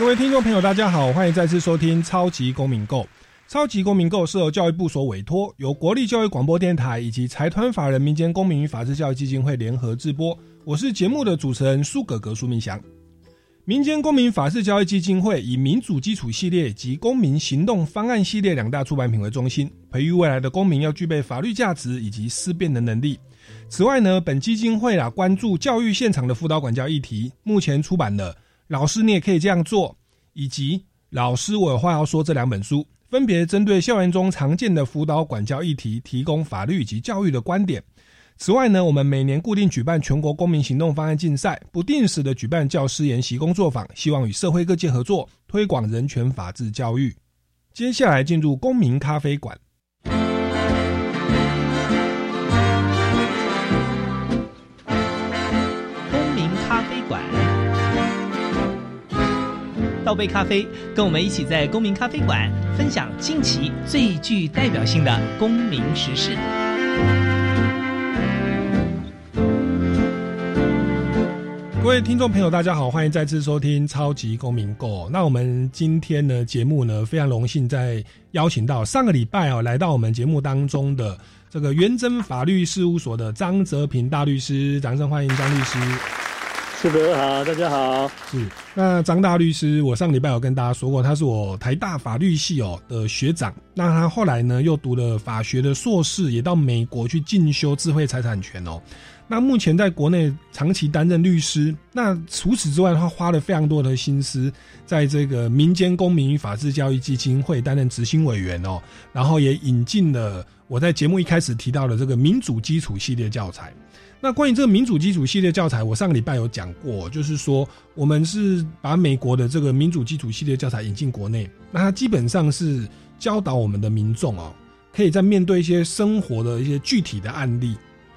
各位听众朋友，大家好，欢迎再次收听《超级公民购》。超级公民购是由教育部所委托，由国立教育广播电台以及财团法人民间公民与法治教育基金会联合制播。我是节目的主持人苏格格苏明祥。民间公民法治教育基金会以民主基础系列及公民行动方案系列两大出版品为中心，培育未来的公民要具备法律价值以及思辨的能力。此外呢，本基金会啊关注教育现场的辅导管教议题，目前出版了。老师，你也可以这样做。以及老师，我有话要说。这两本书分别针对校园中常见的辅导管教议题，提供法律以及教育的观点。此外呢，我们每年固定举办全国公民行动方案竞赛，不定时的举办教师研习工作坊，希望与社会各界合作，推广人权法治教育。接下来进入公民咖啡馆。倒杯咖啡，跟我们一起在公民咖啡馆分享近期最具代表性的公民时事。各位听众朋友，大家好，欢迎再次收听《超级公民购》。那我们今天呢节目呢非常荣幸在邀请到上个礼拜啊来到我们节目当中的这个元真法律事务所的张泽平大律师，掌声欢迎张律师。是的，好，大家好。是那张大律师，我上礼拜有跟大家说过，他是我台大法律系哦的学长。那他后来呢，又读了法学的硕士，也到美国去进修智慧财产权哦。那目前在国内长期担任律师。那除此之外，他花了非常多的心思，在这个民间公民与法治教育基金会担任执行委员哦。然后也引进了我在节目一开始提到的这个民主基础系列教材。那关于这个民主基础系列教材，我上个礼拜有讲过，就是说我们是把美国的这个民主基础系列教材引进国内，那它基本上是教导我们的民众哦，可以在面对一些生活的一些具体的案例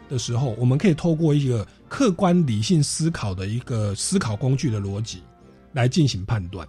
的时候，我们可以透过一个客观理性思考的一个思考工具的逻辑来进行判断。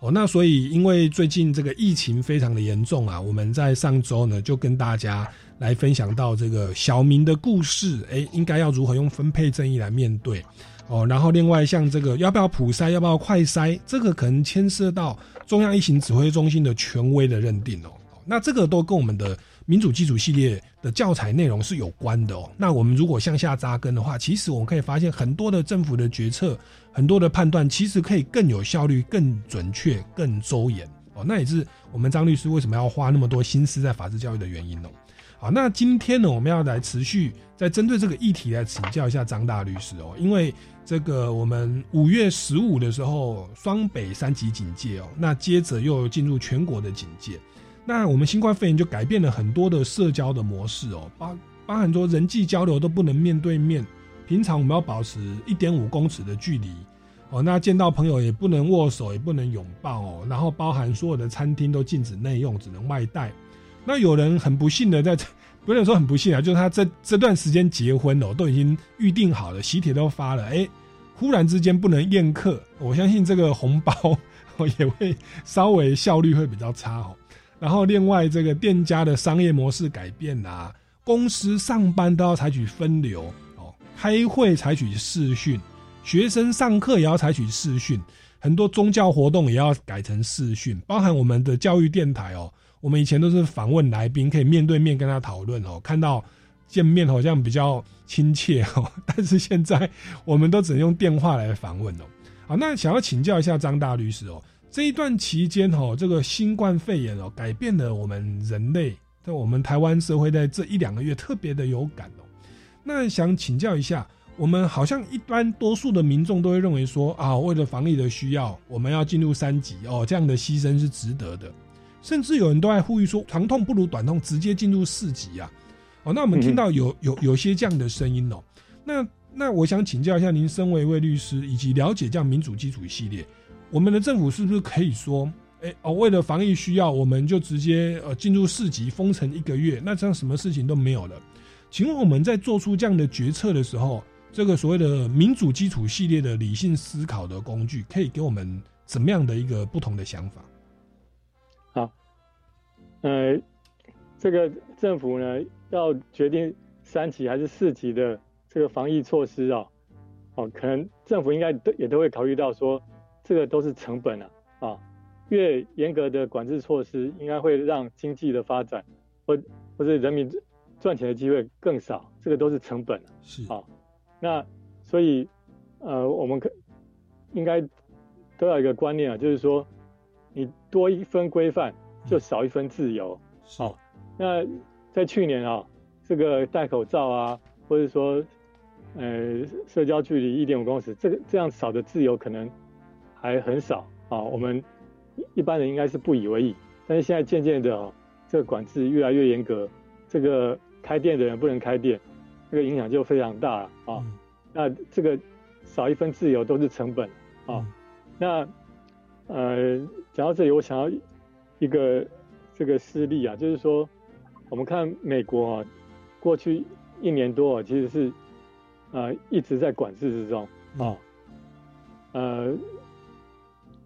哦，那所以因为最近这个疫情非常的严重啊，我们在上周呢就跟大家来分享到这个小明的故事，哎，应该要如何用分配正义来面对？哦，然后另外像这个要不要普筛，要不要快筛，这个可能牵涉到中央疫情指挥中心的权威的认定哦。那这个都跟我们的。民主基础系列的教材内容是有关的哦。那我们如果向下扎根的话，其实我们可以发现很多的政府的决策，很多的判断，其实可以更有效率、更准确、更周延哦。那也是我们张律师为什么要花那么多心思在法治教育的原因哦。好，那今天呢，我们要来持续在针对这个议题来请教一下张大律师哦。因为这个我们五月十五的时候，双北三级警戒哦，那接着又进入全国的警戒。那我们新冠肺炎就改变了很多的社交的模式哦，包包含说人际交流都不能面对面，平常我们要保持一点五公尺的距离哦，那见到朋友也不能握手，也不能拥抱哦，然后包含所有的餐厅都禁止内用，只能外带。那有人很不幸的在，不能说很不幸啊，就是他这这段时间结婚哦，都已经预定好了，喜帖都发了，哎，忽然之间不能宴客，我相信这个红包 也会稍微效率会比较差哦。然后，另外这个店家的商业模式改变啦，公司上班都要采取分流，开会采取视讯，学生上课也要采取视讯，很多宗教活动也要改成视讯，包含我们的教育电台哦，我们以前都是访问来宾，可以面对面跟他讨论哦，看到见面好像比较亲切哦，但是现在我们都只能用电话来访问哦。好，那想要请教一下张大律师哦。这一段期间，哦，这个新冠肺炎哦，改变了我们人类，在我们台湾社会，在这一两个月特别的有感哦。那想请教一下，我们好像一般多数的民众都会认为说啊，为了防疫的需要，我们要进入三级哦，这样的牺牲是值得的。甚至有人都在呼吁说，长痛不如短痛，直接进入四级啊。哦，那我们听到有有有些这样的声音哦。那那我想请教一下，您身为一位律师，以及了解这样民主基础系列。我们的政府是不是可以说，哎，哎哦，为了防疫需要，我们就直接呃进入四级封城一个月，那这样什么事情都没有了。请问我们在做出这样的决策的时候，这个所谓的民主基础系列的理性思考的工具，可以给我们怎么样的一个不同的想法？好，呃，这个政府呢要决定三级还是四级的这个防疫措施啊，哦，可能政府应该都也都会考虑到说，这个都是成本啊，啊，越严格的管制措施，应该会让经济的发展或或者人民赚钱的机会更少，这个都是成本啊。是啊，那所以呃，我们可应该都要一个观念啊，就是说，你多一分规范，就少一分自由。好，那在去年啊，这个戴口罩啊，或者说呃社交距离一点五公尺，这个这样少的自由可能还很少啊。我们一般人应该是不以为意，但是现在渐渐的啊，这个管制越来越严格，这个开店的人不能开店，这个影响就非常大了啊。嗯那这个少一分自由都是成本啊。嗯那呃，讲到这里，我想要一个这个事例啊，就是说，我们看美国啊，过去一年多啊，其实是呃一直在管制之中啊，呃，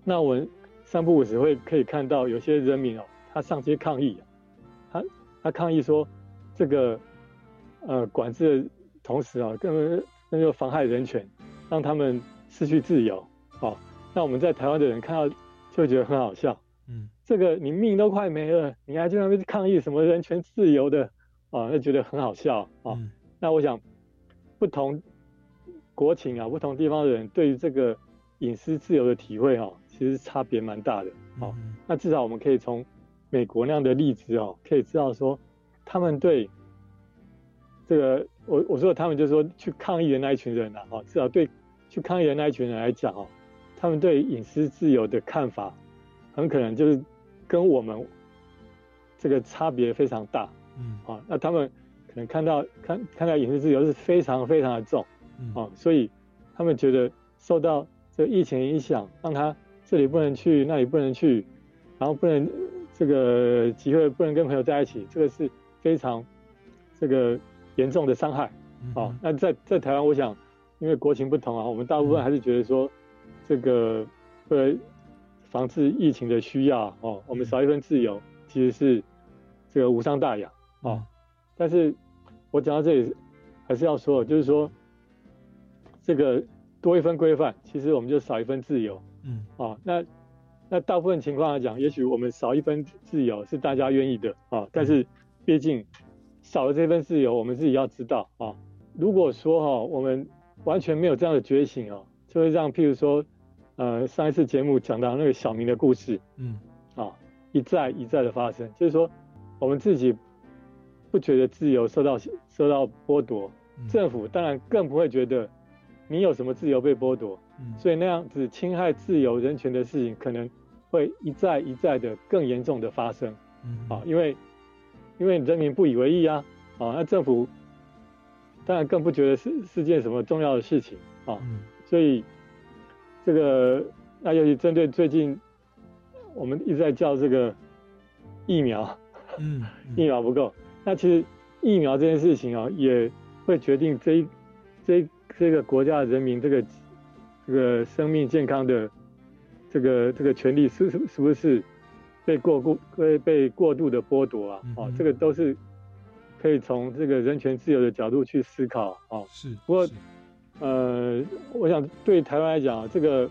那我们三不五时会可以看到有些人民哦，他上街抗议、啊，他他抗议说这个呃管制的同时啊，根本那就妨害人权，让他们失去自由哦。那我们在台湾的人看到就会觉得很好笑，嗯这个你命都快没了，你还去那边抗议什么人权自由的啊？那觉得很好笑啊。嗯那我想不同国情啊，不同地方的人对于这个隐私自由的体会哈、其实差别蛮大的。哦，嗯那至少我们可以从美国那样的例子哦，可以知道说他们对这个我我说的他们就是说去抗议的那一群人呐、啊，哦，至少对去抗议的那一群人来讲哦，他们对隐私自由的看法很可能就是跟我们这个差别非常大嗯啊。那他们可能看到看看到隐私自由是非常非常的重。嗯哦，所以他们觉得受到这个疫情影响，让他这里不能去，那里不能去，然后不能这个集会不能跟朋友在一起，这个是非常这个严重的伤害。嗯哦，那在在台湾，我想因为国情不同啊，我们大部分还是觉得说这个为了防治疫情的需要哦，我们少一份自由其实是这个无伤大雅哦。但是我讲到这里还是要说，就是说这个多一分规范，其实我们就少一分自由嗯啊。那那大部分情况来讲，也许我们少一分自由是大家愿意的啊，但是毕竟少了这份自由，我们自己要知道啊。如果说哈、我们完全没有这样的觉醒哦，就会让譬如说，呃，上一次节目讲到那个小明的故事嗯啊，一再一再的发生，就是说我们自己不觉得自由受到受到剥夺，嗯政府当然更不会觉得你有什么自由被剥夺，嗯所以那样子侵害自由人权的事情可能会一再一再的更严重的发生嗯啊，因为因为人民不以为意啊，啊，那政府当然更不觉得是是件什么重要的事情啊，嗯。所以这个那尤其针对最近我们一直在叫这个疫苗，嗯 疫苗不够，那其实疫苗这件事情啊，也会决定这一这一这个国家的人民这个这个生命健康的这个这个权利是是是不是被过过会被过度的剥夺啊？哦这个都是可以从这个人权自由的角度去思考哦。是不过呃，我想对台湾来讲啊，这个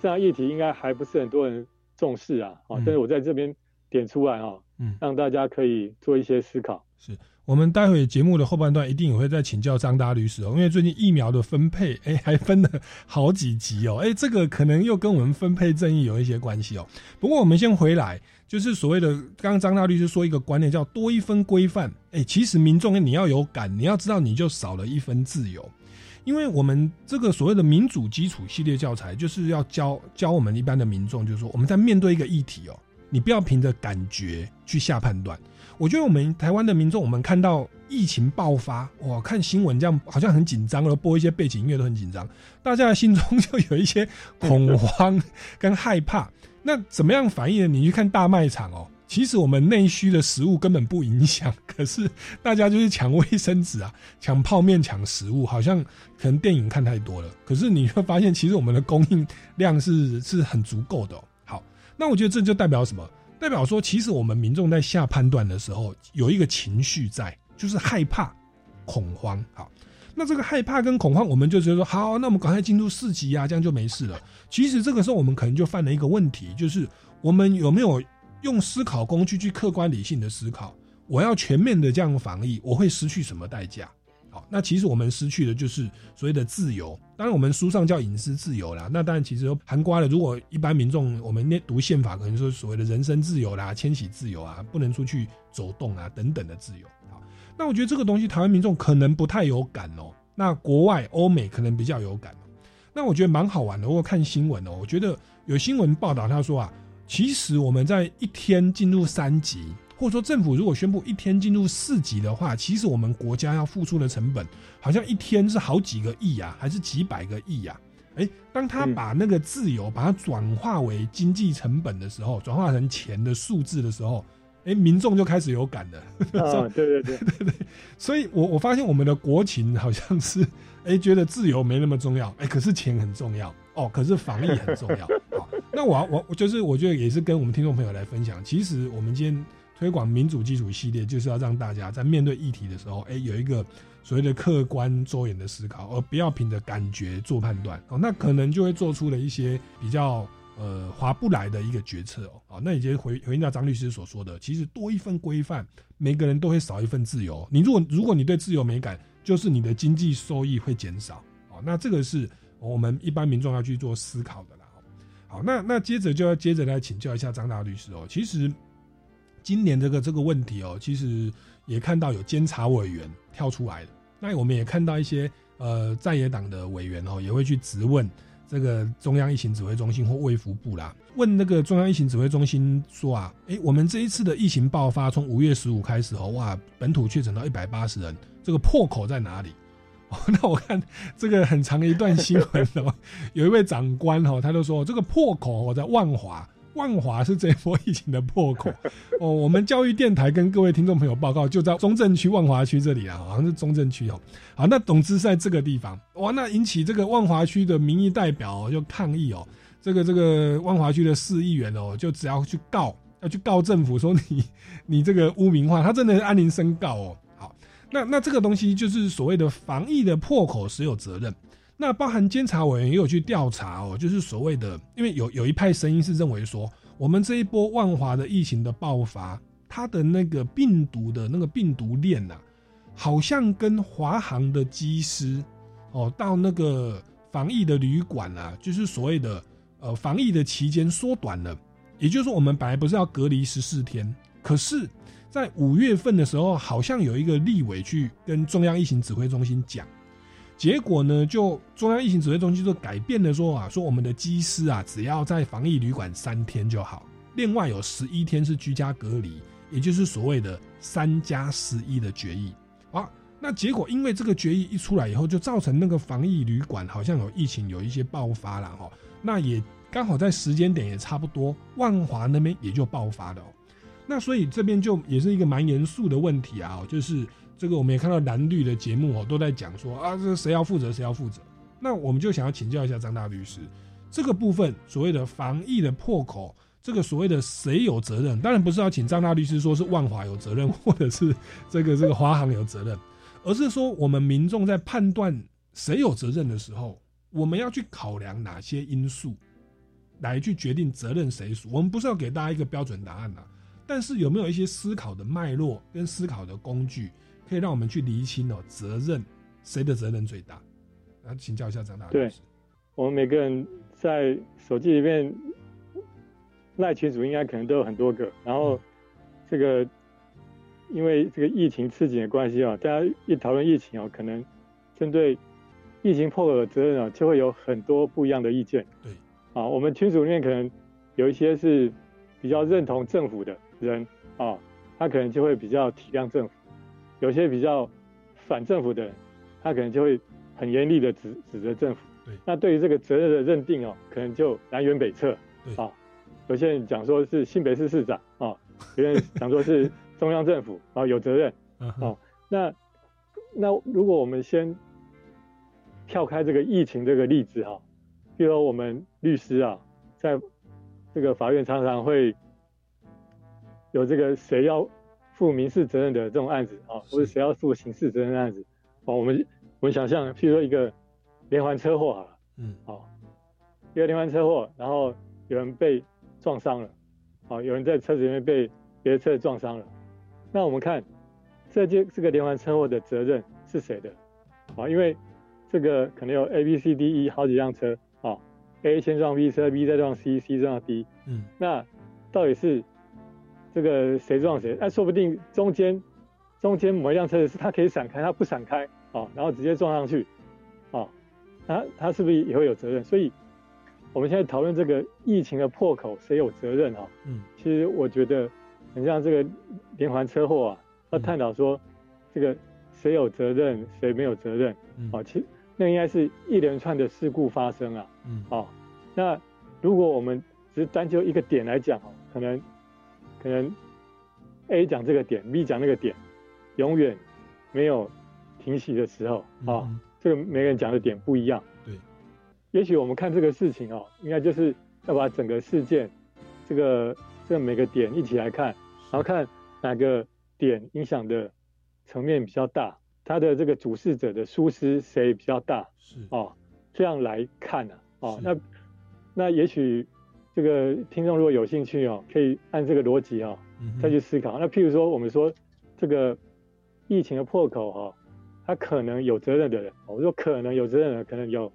这样议题应该还不是很多人重视啊，啊、嗯但是我在这边点出来啊，嗯让大家可以做一些思考。是我们待会节目的后半段一定也会再请教张大律师哦，因为最近疫苗的分配，哎，还分了好几集哦，哎，这个可能又跟我们分配正义有一些关系哦。不过我们先回来，就是所谓的刚刚张大律师说一个观念叫多一分规范，哎，其实民众你要有感，你要知道你就少了一分自由。因为我们这个所谓的民主基础系列教材，就是要教教我们一般的民众，就是说我们在面对一个议题哦，你不要凭着感觉去下判断。我觉得我们台湾的民众，我们看到疫情爆发，哇，看新闻这样好像很紧张，然后播一些背景音乐都很紧张，大家的心中就有一些恐慌跟害怕。那怎么样反应呢？你去看大卖场哦，其实我们内需的食物根本不影响，可是大家就是抢卫生纸啊，抢泡面，抢食物，好像可能电影看太多了。可是你会发现，其实我们的供应量是是很足够的。那我觉得这就代表什么？代表说，其实我们民众在下判断的时候，有一个情绪在，就是害怕、恐慌。好，那这个害怕跟恐慌，我们就觉得说，好，那我们赶快进入四级啊，这样就没事了。其实这个时候，我们可能就犯了一个问题，就是我们有没有用思考工具去客观理性的思考？我要全面的这样防疫，我会失去什么代价？那其实我们失去的就是所谓的自由。当然，我们书上叫隐私自由啦。那当然，其实含瓜了。如果一般民众我们念读宪法，可能说所谓的人身自由啦、迁徙自由啊、不能出去走动啊等等的自由。好，那我觉得这个东西台湾民众可能不太有感哦。那国外欧美可能比较有感。那我觉得蛮好玩的。我看新闻哦，我觉得有新闻报道他说啊，其实我们在一天进入三级。或者说，政府如果宣布一天进入四级的话，其实我们国家要付出的成本，好像一天是好几个亿啊，还是几百个亿呀？哎，当他把那个自由把它转化为经济成本的时候，转化成钱的数字的时候，哎，民众就开始有感了。啊，对对对 对对。所以我我发现我们的国情好像是，哎，觉得自由没那么重要，哎，可是钱很重要哦，可是防疫很重要。好，那我我我就是我觉得也是跟我们听众朋友来分享，其实我们今天。推广民主基础系列，就是要让大家在面对议题的时候，哎，有一个所谓的客观周延的思考，而不要凭着感觉做判断哦。那可能就会做出了一些比较呃划不来的一个决策哦。啊，那也就回回应到张律师所说的，其实多一份规范，每个人都会少一份自由。你如果如果你对自由没感，就是你的经济收益会减少哦。那这个是我们一般民众要去做思考的啦。好，那那接着就要接着来请教一下张大律师哦。其实。今年这个这个问题哦，其实也看到有监察委员跳出来了。那我们也看到一些呃在野党的委员哦，也会去质问这个中央疫情指挥中心或卫福部啦，问那个中央疫情指挥中心说啊，哎，我们这一次的疫情爆发从五月十五开始哦，哇，本土确诊到一百八十人，这个破口在哪里？哦，那我看这个很长一段新闻哦，有一位长官哦，他就说这个破口在万华。万华是这波疫情的破口 哦。我们教育电台跟各位听众朋友报告，就在中正区万华区这里啊，好像是中正区哦。好，那总之在这个地方哇，那引起这个万华区的民意代表就抗议哦。这个这个万华区的市议员哦，就只要去告，要去告政府说你 你这个污名化，他真的是安宁申告哦。好，那那这个东西就是所谓的防疫的破口，谁有责任？那包含监察委员也有去调查哦，就是所谓的，因为有有一派声音是认为说，我们这一波万华的疫情的爆发，它的那个病毒的那个病毒链呐，好像跟华航的机师哦，到那个防疫的旅馆啊，就是所谓的呃防疫的期间缩短了，也就是说，我们本来不是要隔离十四天，可是，在五月份的时候，好像有一个立委去跟中央疫情指挥中心讲。结果呢，就中央疫情指挥中心就改变了说啊，说我们的机师啊，只要在防疫旅馆三天就好，另外有十一天是居家隔离，也就是所谓的三加十一的决议。好，那结果因为这个决议一出来以后，就造成那个防疫旅馆好像有疫情有一些爆发了哈。那也刚好在时间点也差不多，万华那边也就爆发了。那所以这边就也是一个蛮严肃的问题啊，就是。这个我们也看到蓝绿的节目哦，都在讲说啊，这谁要负责，谁要负责。那我们就想要请教一下张大律师，这个部分所谓的防疫的破口，这个所谓的谁有责任？当然不是要请张大律师说是万华有责任，或者是这个这个华航有责任，而是说我们民众在判断谁有责任的时候，我们要去考量哪些因素，来去决定责任谁属。我们不是要给大家一个标准答案呐，但是有没有一些思考的脉络跟思考的工具？可以让我们去厘清哦，责任谁的责任最大？啊请教一下张大。对，我们每个人在手机里面赖群主应该可能都有很多个。然后这个因为这个疫情刺激的关系啊，大家一讨论疫情哦，可能针对疫情破口的责任啊，就会有很多不一样的意见。对，啊，我们群组里面可能有一些是比较认同政府的人啊，他可能就会比较体谅政府；有些比较反政府的人，他可能就会很严厉的指指责政府。对，那对于这个责任的认定哦，可能就南辕北辙。对啊，有些人讲说是新北市市长啊，有人讲说是中央政府啊有责任。嗯哼哦，那那如果我们先跳开这个疫情这个例子哈、比如说我们律师啊，在这个法院常常会有这个谁要负民事责任的这种案子啊，或者谁要负刑事责任的案子哦，我们我们想象，譬如说一个连环车祸好了，嗯。哦，一个连环车祸，然后有人被撞伤了，啊，有人在车子里面被别的车撞伤了，那我们看这件这个连环车祸的责任是谁的？啊，因为这个可能有 A、B、C、D、E 好几辆车啊，A 先撞 B 车，B 再撞 C，C 撞 D，嗯。那到底是这个谁撞谁？那说不定中间中间某一辆车子是它可以闪开，它不闪开啊，然后直接撞上去啊，他他是不是也会有责任？所以我们现在讨论这个疫情的破口，谁有责任啊？嗯其实我觉得很像这个连环车祸啊，要嗯探讨说这个谁有责任，谁没有责任嗯啊？其实那应该是一连串的事故发生啊。嗯哦，那如果我们只是单就一个点来讲哦，可能可能 A 讲这个点，B 讲那个点，永远没有停息的时候啊、嗯。这个每个人讲的点不一样。对，也许我们看这个事情哦，应该就是要把整个事件这个这个每个点一起来看，然后看哪个点影响的层面比较大，它的这个主事者的疏失谁比较大，是。哦，这样来看呢、啊，哦，那那也许这个听众如果有兴趣哦，可以按这个逻辑哦再去思考。那譬如说，我们说这个疫情的破口哈、哦，他可能有责任的人，我说可能有责任的人，可能有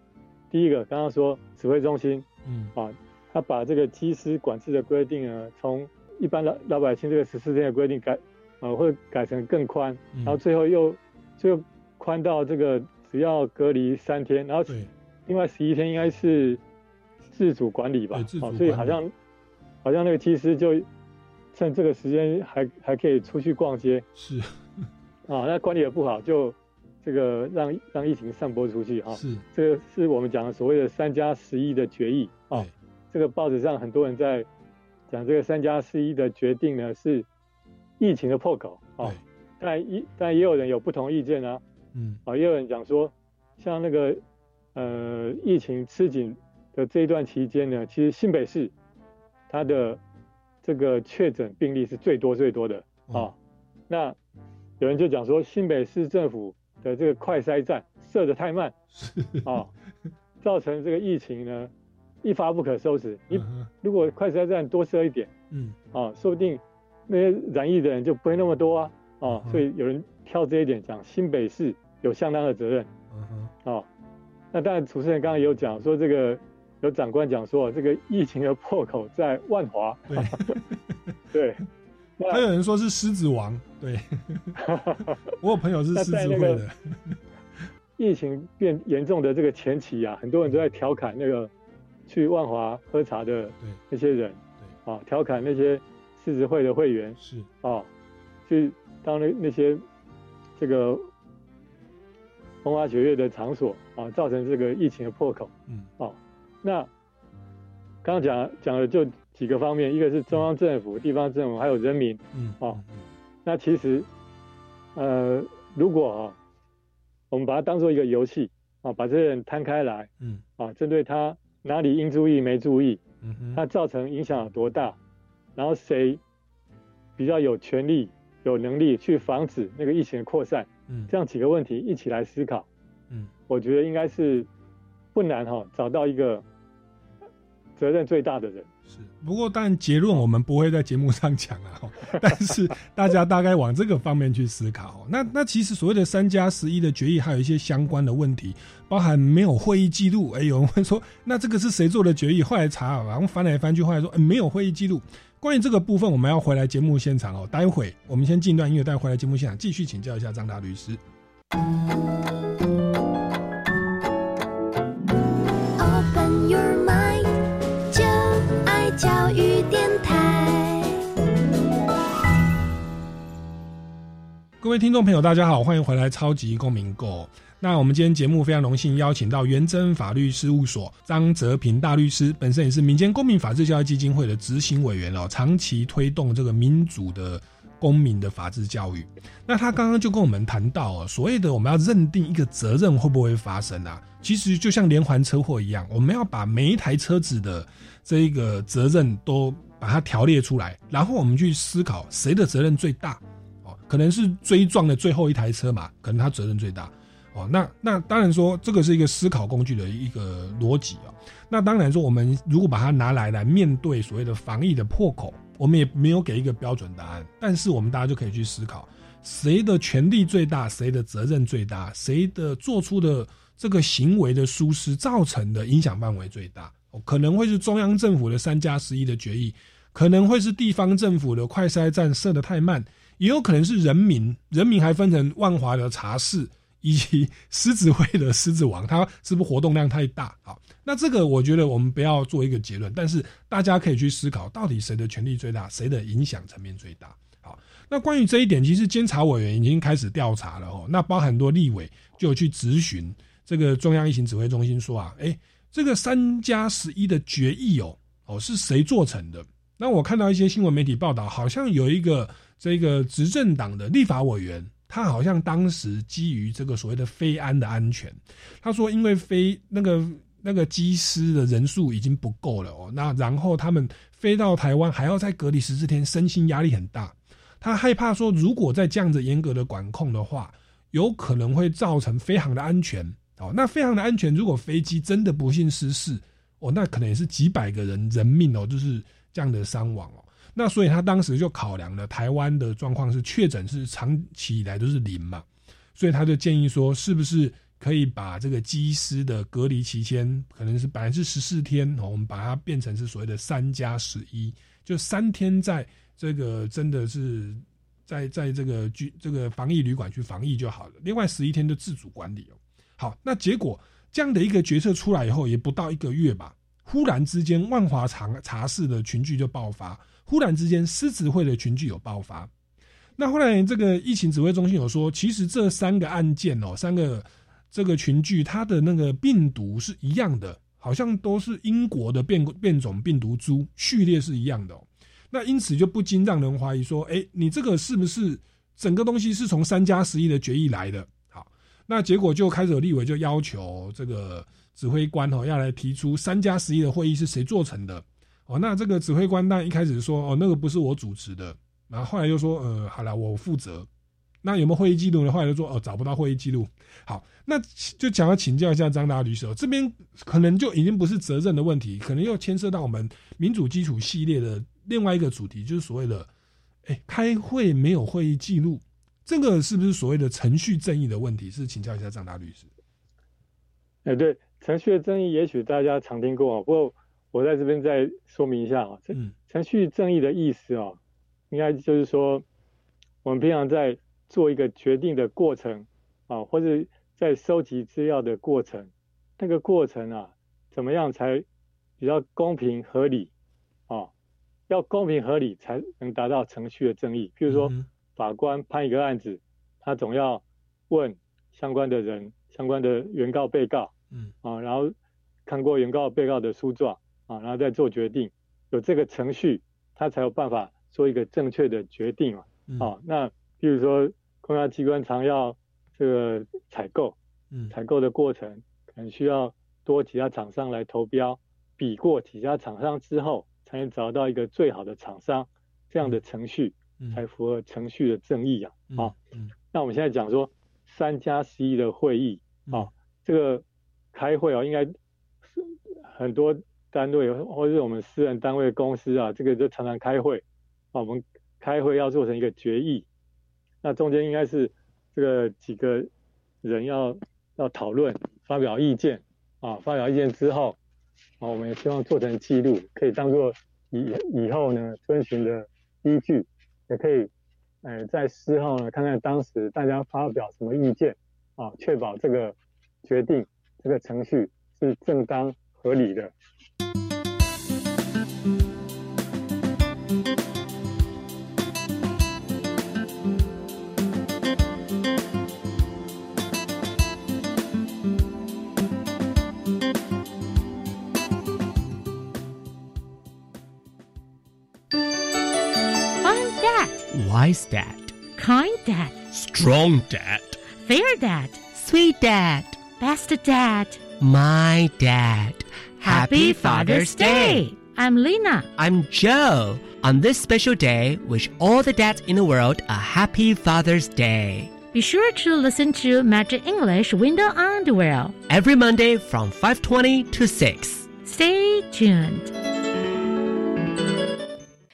第一个刚刚说指挥中心嗯。啊，他把这个机师管制的规定呢，从一般老老百姓这个十四天的规定改，呃，会改成更宽，嗯。然后最后又最后宽到这个只要隔离三天，然后另外十一天应该是自主管理吧哦，所以好像好像那个技师就趁这个时间还还可以出去逛街。是。啊，那管理的不好就这个让让疫情散播出去哈、是。这个是我们讲的所谓的三加十一的决议啊对。这个报纸上很多人在讲这个三加十一的决定呢是疫情的破口啊对，但一但也有人有不同意见啊。嗯。啊，也有人讲说，像那个呃疫情吃紧的这一段期间呢，其实新北市它的这个确诊病例是最多最多的啊。哦那有人就讲说，新北市政府的这个快筛站设得太慢是啊，造成这个疫情呢一发不可收拾。你如果快筛站多设一点嗯啊，说不定那些染疫的人就不会那么多啊啊嗯，所以有人挑这一点讲，新北市有相当的责任。嗯哼哦，那当然，主持人刚刚也有讲说，这个有长官讲说，这个疫情的破口在万华。对，对，还有人说是狮子王，对。我有朋友是狮子会的，疫情变严重的这个前期啊，很多人都在调侃那个去万华喝茶的那些人，啊，调侃那些狮子会的会员是。啊，去当那那些这个风花雪月的场所啊，造成这个疫情的破口。嗯那刚刚讲讲的就几个方面，一个是中央政府、地方政府，还有人民。嗯哦那其实，呃，如果啊，我们把它当做一个游戏啊，把这些人摊开来嗯啊，针对他哪里应注意没注意，嗯他造成影响有多大，然后谁比较有权利、有能力去防止那个疫情的扩散，嗯这样几个问题一起来思考，嗯我觉得应该是不难哈、找到一个责任最大的人。是，不过但结论我们不会在节目上讲啊，但是大家大概往这个方面去思考。那那其实所谓的三加十一的决议，还有一些相关的问题，包含没有会议记录。哎，有人会说，那这个是谁做的决议？后来查，然后翻来翻去，后来说，哎，没有会议记录。关于这个部分，我们要回来节目现场哦。待会我们先进段音乐，待会回来节目现场继续请教一下张大律师。各位听众朋友，大家好，欢迎回来《超级公民购》。那我们今天节目非常荣幸邀请到元真法律事务所张泽平大律师，本身也是民间公民法治教育基金会的执行委员哦，长期推动这个民主的公民的法治教育。那他刚刚就跟我们谈到哦，所谓的我们要认定一个责任会不会发生啊？其实就像连环车祸一样，我们要把每一台车子的这一个责任都把它条列出来，然后我们去思考谁的责任最大。可能是追撞的最后一台车嘛，可能他责任最大，哦，那那当然说这个是一个思考工具的一个逻辑啊。那当然说我们如果把它拿来来面对所谓的防疫的破口，我们也没有给一个标准答案，但是我们大家就可以去思考，谁的权利最大，谁的责任最大，谁的做出的这个行为的疏失造成的影响范围最大，可能会是中央政府的三加十一的决议，可能会是地方政府的快筛站设的太慢。也有可能是人民，人民还分成万华的茶室以及狮子会的狮子王，它是不是活动量太大？好，那这个我觉得我们不要做一个结论，但是大家可以去思考，到底谁的权力最大，谁的影响层面最大？好，那关于这一点，其实监察委员已经开始调查了哦。那包含很多立委就有去咨询这个中央疫情指挥中心说啊，哎，这个三加十一的决议哦，哦是谁做成的？那我看到一些新闻媒体报道，好像有一个。这个执政党的立法委员，他好像当时基于这个所谓的飞安的安全，他说因为飞那个那个机师的人数已经不够了哦，那然后他们飞到台湾还要再隔离十四天，身心压力很大。他害怕说，如果再这样子严格的管控的话，有可能会造成飞航的安全哦。那飞航的安全，如果飞机真的不幸失事哦，那可能也是几百个人人命哦，就是这样的伤亡哦。那所以他当时就考量了台湾的状况是确诊是长期以来都是零嘛，所以他就建议说，是不是可以把这个机师的隔离期间可能是本来是十四天，我们把它变成是所谓的三加十一，就三天在这个真的是在在这个居这个防疫旅馆去防疫就好了，另外十一天就自主管理哦。好，那结果这样的一个决策出来以后，也不到一个月吧，忽然之间万华茶茶室的群聚就爆发。忽然之间，狮子会的群聚有爆发。那后来这个疫情指挥中心有说，其实这三个案件哦，三个这个群聚，它的那个病毒是一样的，好像都是英国的变变种病毒株，序列是一样的哦。那因此就不禁让人怀疑说，哎，你这个是不是整个东西是从三加十一的决议来的？好，那结果就开始有立委就要求这个指挥官哦，要来提出三加十一的会议是谁做成的？哦，那这个指挥官那一开始说哦，那个不是我主持的，然后后来又说呃，好了，我负责。那有没有会议记录呢？后来就说哦，找不到会议记录。好，那就想要请教一下张大律师，这边可能就已经不是责任的问题，可能又牵涉到我们民主基础系列的另外一个主题，就是所谓的哎，开会没有会议记录，这个是不是所谓的程序正义的问题？是请教一下张大律师。哎，对，程序的正义，也许大家常听过，不过。我在这边再说明一下啊，这程序正义的意思啊，应该就是说，我们平常在做一个决定的过程啊，或者在收集资料的过程，那个过程啊，怎么样才比较公平合理啊？要公平合理才能达到程序的正义。譬如说，法官判一个案子，他总要问相关的人、相关的原告、被告，嗯啊，然后看过原告、被告的诉状。啊，然后再做决定，有这个程序，他才有办法做一个正确的决定嘛。啊，那比如说公安机关常要这个采购，嗯，采购的过程可能需要多几家厂商来投标，比过几家厂商之后，才能找到一个最好的厂商，这样的程序才符合程序的正义啊。啊，那我们现在讲说三加十一的会议啊，这个开会啊，应该是很多。单位或者是我们私人单位公司啊，这个就常常开会啊。我们开会要做成一个决议，那中间应该是这个几个人要要讨论、发表意见啊。发表意见之后啊，我们也希望做成记录，可以当做以以后呢遵循的依据，也可以哎在事后呢看看当时大家发表什么意见啊，确保这个决定这个程序是正当合理的。Wise dad, kind dad, strong dad, fair dad, sweet dad, best dad. my dad. Happy Father's Day! I'm Lena. I'm Joe. On this special day, wish all the dads in the world a happy Father's Day. Be sure to listen to Magic English Window on the Wheel. Every Monday from 5:20 to 6. Stay tuned.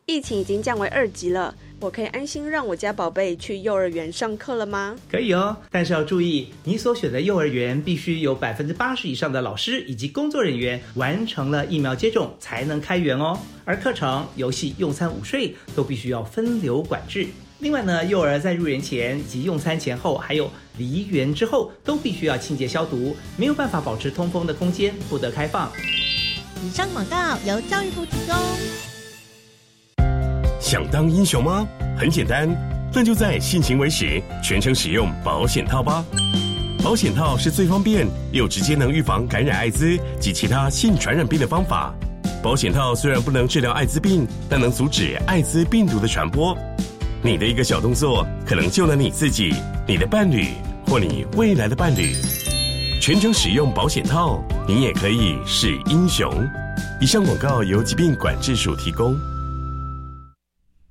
疫情已经降为二级了， 我可以安心让我家宝贝去幼儿园上课了吗？可以哦，但是要注意，你所选的幼儿园必须有百分之八十以上的老师以及工作人员完成了疫苗接种才能开园哦。而课程、游戏、用餐、午睡都必须要分流管制。另外呢，幼儿在入园前及用餐前后，还有离园之后，都必须要清洁消毒，没有办法保持通风的空间不得开放。以上广告由教育部提供。想当英雄吗？很简单，那就在性行为时全程使用保险套吧。保险套是最方便又直接能预防感染艾滋及其他性传染病的方法。保险套虽然不能治疗艾滋病，但能阻止艾滋病毒的传播。你的一个小动作，可能救了你自己、你的伴侣或你未来的伴侣。全程使用保险套，你也可以是英雄。以上广告由疾病管制署提供。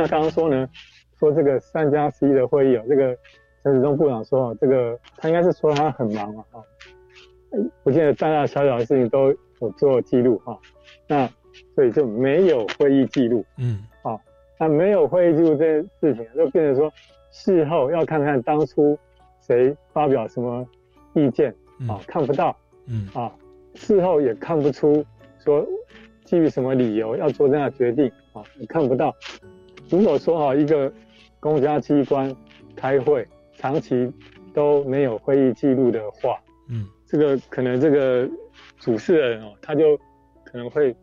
那刚刚说呢，说这个三加十一的会议哦，这个陈时中部长说哦，这个他应该是说他很忙嘛，哈，不见得大大小小的事情都有做记录哈，那所以就没有会议记录，嗯，好，那没有会议记录这件事情，就变成说事后要看看当初谁发表什么意见啊，看不到，嗯啊，事后也看不出说基于什么理由要做这样的决定啊，也看不到。如果说哈一个公家机关开会长期都没有会议记录的话，嗯，这个可能这个主事人哦，他就可能会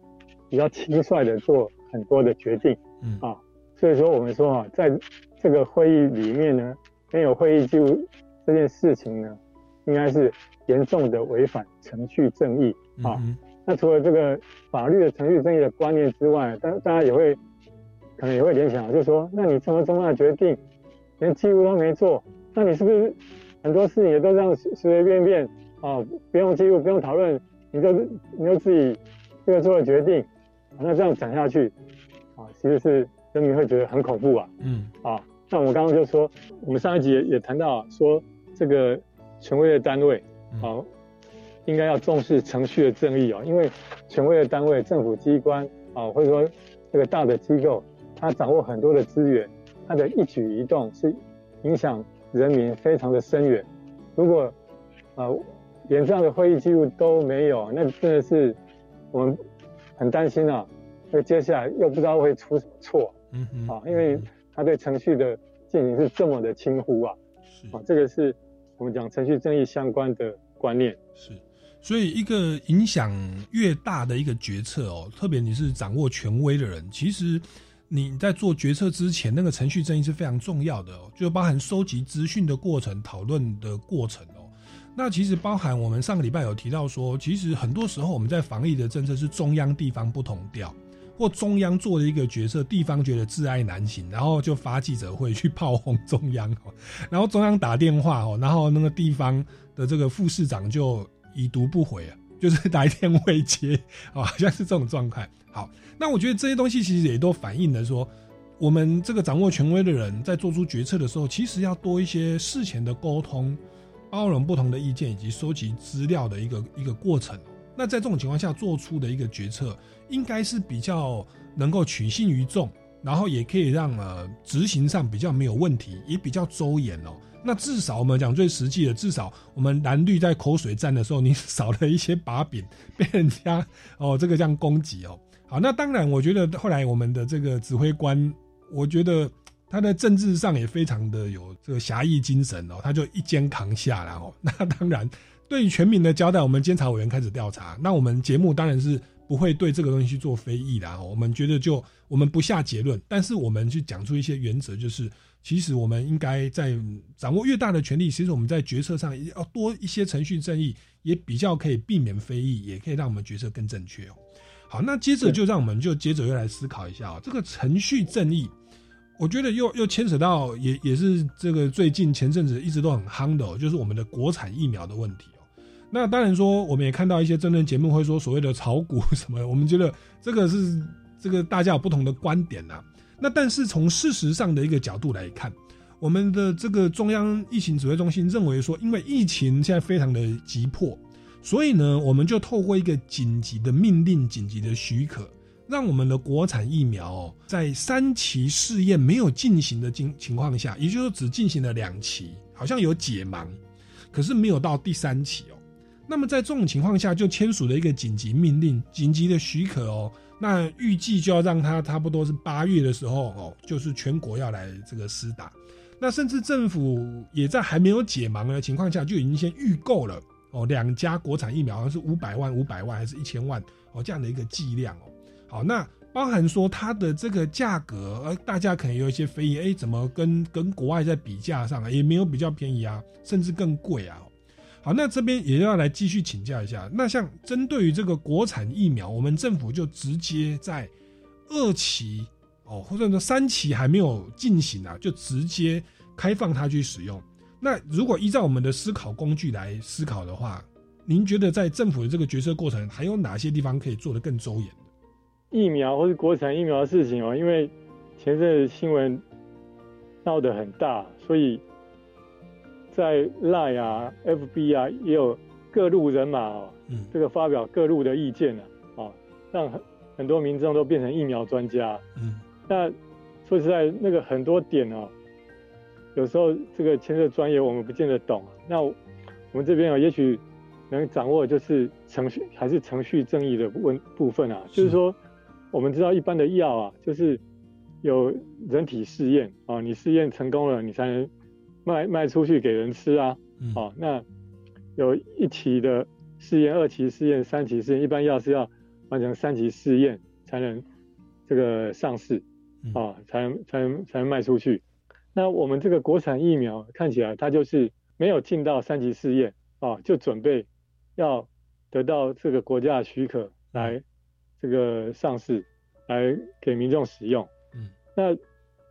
比较轻率的做很多的决定，嗯。啊，所以说我们说啊，在这个会议里面呢，没有会议记录这件事情呢，应该是严重的违反程序正义啊。嗯那除了这个法律的程序正义的观念之外，大大家也会可能也会联想，就是说，那你这么重要的决定，连记录都没做，那你是不是很多事情也都这样随随便便啊，不用记录，不用讨论，你就你就自己这个做了决定，啊那这样讲下去啊，其实是人民会觉得很恐怖啊。嗯啊，那我们刚刚就说，我们上一集也也谈到啊说，这个权威的单位啊，应该要重视程序的正义啊，因为权威的单位、政府机关啊，或者说这个大的机构，它掌握很多的资源，他的一举一动是影响人民非常的深远。如果啊连这样的会议记录都没有，那真的是我们很担心啊，那接下来又不知道会出什么错。嗯嗯啊，因为他对程序的进行是这么的轻忽啊，啊，这个是我们讲程序正义相关的观念。是，所以一个影响越大的一个决策哦，特别你是掌握权威的人，其实你在做决策之前，那个程序正义是非常重要的哦，就包含收集资讯的过程、讨论的过程哦。那其实包含我们上个礼拜有提到说，其实很多时候我们在防疫的政策是中央地方不同调。或中央做了一个决策，地方觉得挚爱难行，然后就发记者会去炮轰中央，然后中央打电话哦，然后那个地方的这个副市长就已读不回啊，就是来电未接啊，好像是这种状态。好，那我觉得这些东西其实也都反映了说，我们这个掌握权威的人在做出决策的时候，其实要多一些事前的沟通，包容不同的意见以及收集资料的一个一个过程。那在这种情况下做出的一个决策，应该是比较能够取信于众，然后也可以让呃执行上比较没有问题，也比较周延哦。那至少我们讲最实际的，至少我们蓝绿在口水战的时候，你 少了一些把柄，被人家哦这个这样攻击哦。好，那当然，我觉得后来我们的这个指挥官，我觉得他在政治上也非常的有这个侠义精神哦，他就一肩扛下了哦。那当然，对于全民的交代，我们监察委员开始调查。那我们节目当然是不会对这个东西去做非议的哦。我们觉得就我们不下结论，但是我们去讲出一些原则，就是其实我们应该在掌握越大的权力，其实我们在决策上要多一些程序正义，也比较可以避免非议，也可以让我们决策更正确哦。好，那接着就让我们就接着又来思考一下啊，这个程序正义，我觉得又又牵扯到也也是这个最近前阵子一直都很夯的，哦，就是我们的国产疫苗的问题哦。那当然说，我们也看到一些真人节目会说所谓的炒股什么，我们觉得这个是这个大家有不同的观点呐。那但是从事实上的一个角度来看，我们的这个中央疫情指挥中心认为说，因为疫情现在非常的急迫。所以呢，我们就透过一个紧急的命令、紧急的许可，让我们的国产疫苗哦，在三期试验没有进行的情情况下，也就是只进行了两期，好像有解盲，可是没有到第三期哦。那么在这种情况下，就签署了一个紧急命令、紧急的许可哦。那预计就要让它差不多是八月的时候哦，就是全国要来这个施打。那甚至政府也在还没有解盲的情况下，就已经先预购了。哦，两家国产疫苗好像是五百万、五百万还是一千万哦，这样的一个剂量哦。好，那包含说它的这个价格，呃，大家可能有一些非议，哎，怎么跟跟国外在比价上也没有比较便宜啊，甚至更贵啊。好，那这边也要来继续请教一下，那像针对于这个国产疫苗，我们政府就直接在二期哦，或者说三期还没有进行啊，就直接开放它去使用。那如果依照我们的思考工具来思考的话，您觉得在政府的这个决策过程，还有哪些地方可以做得更周延？疫苗或是国产疫苗的事情哦，因为前阵新闻闹得很大，所以在 Line 啊、FB 啊也有各路人马哦，嗯，这个发表各路的意见了啊，让很很多民众都变成疫苗专家，嗯，那说实在，那个很多点哦。有时候这个牵涉专业，我们不见得懂。那我们这边啊，也许能掌握就是程序还是程序正义的问部分啊。就是说，我们知道一般的药啊，就是有人体试验啊，你试验成功了，你才能卖卖出去给人吃啊。哦，那有一期的试验、二期试验、三期试验，一般药是要完成三期试验才能这个上市啊，才能才能才能卖出去。那我们这个国产疫苗看起来，它就是没有进到三级试验啊，就准备要得到这个国家的许可来这个上市，来给民众使用。嗯，那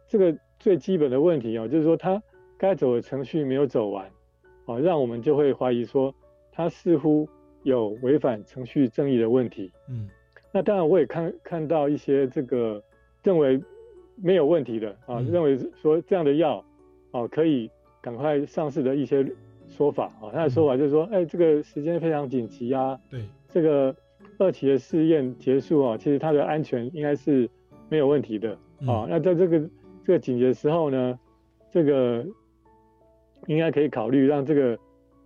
这个最基本的问题啊，就是说它该走的程序没有走完，啊，让我们就会怀疑说它似乎有违反程序正义的问题。嗯，那当然我也看看到一些这个认为。没有问题的啊，认为说这样的药，哦可以赶快上市的一些说法啊，他的说法就是说，哎，这个时间非常紧急啊，对，这个二期的试验结束啊，其实它的安全应该是没有问题的啊。那在这个这个紧急的时候呢，这个应该可以考虑让这个